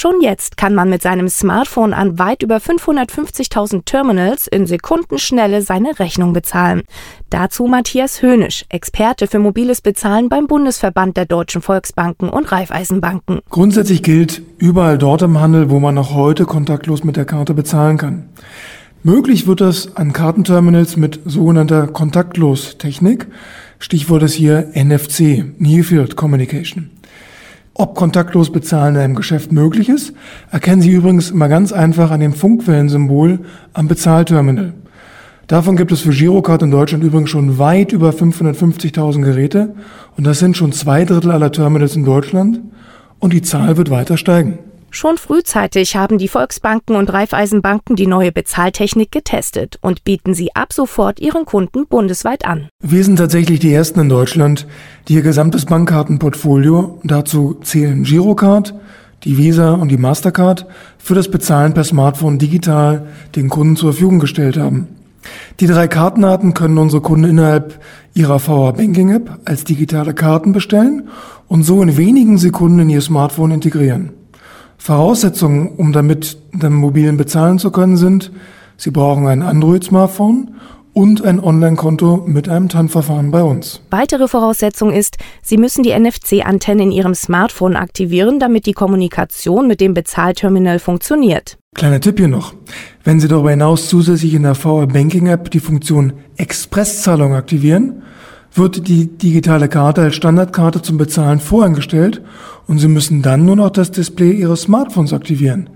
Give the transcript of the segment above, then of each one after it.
Schon jetzt kann man mit seinem Smartphone an weit über 550.000 Terminals in Sekundenschnelle seine Rechnung bezahlen. Dazu Matthias Höhnisch, Experte für mobiles Bezahlen beim Bundesverband der deutschen Volksbanken und Raiffeisenbanken. Grundsätzlich gilt, überall dort im Handel, wo man noch heute kontaktlos mit der Karte bezahlen kann. Möglich wird das an Kartenterminals mit sogenannter Kontaktlos-Technik. Stichwort ist hier NFC, Near Field Communication. Ob kontaktlos Bezahlen in einem Geschäft möglich ist, erkennen Sie übrigens immer ganz einfach an dem Funkwellensymbol am Bezahlterminal. Davon gibt es für Girocard in Deutschland übrigens schon weit über 550.000 Geräte und das sind schon zwei Drittel aller Terminals in Deutschland und die Zahl wird weiter steigen. Schon frühzeitig haben die Volksbanken und Raiffeisenbanken die neue Bezahltechnik getestet und bieten sie ab sofort ihren Kunden bundesweit an. Wir sind tatsächlich die ersten in Deutschland, die ihr gesamtes Bankkartenportfolio, dazu zählen Girocard, die Visa und die Mastercard, für das Bezahlen per Smartphone digital den Kunden zur Verfügung gestellt haben. Die drei Kartenarten können unsere Kunden innerhalb ihrer VR Banking App als digitale Karten bestellen und so in wenigen Sekunden in ihr Smartphone integrieren. Voraussetzungen, um damit den mobilen bezahlen zu können, sind, Sie brauchen ein Android-Smartphone und ein Online-Konto mit einem TAN-Verfahren bei uns. Weitere Voraussetzung ist, Sie müssen die NFC-Antenne in Ihrem Smartphone aktivieren, damit die Kommunikation mit dem Bezahlterminal funktioniert. Kleiner Tipp hier noch. Wenn Sie darüber hinaus zusätzlich in der VR Banking App die Funktion Expresszahlung aktivieren, wird die digitale Karte als Standardkarte zum Bezahlen voreingestellt und Sie müssen dann nur noch das Display Ihres Smartphones aktivieren.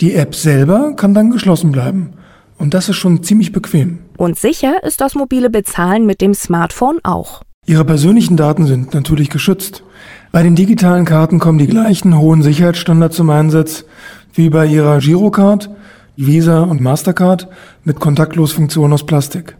Die App selber kann dann geschlossen bleiben. Und das ist schon ziemlich bequem. Und sicher ist das mobile Bezahlen mit dem Smartphone auch. Ihre persönlichen Daten sind natürlich geschützt. Bei den digitalen Karten kommen die gleichen hohen Sicherheitsstandards zum Einsatz wie bei Ihrer Girocard, Visa und Mastercard mit Kontaktlosfunktion aus Plastik.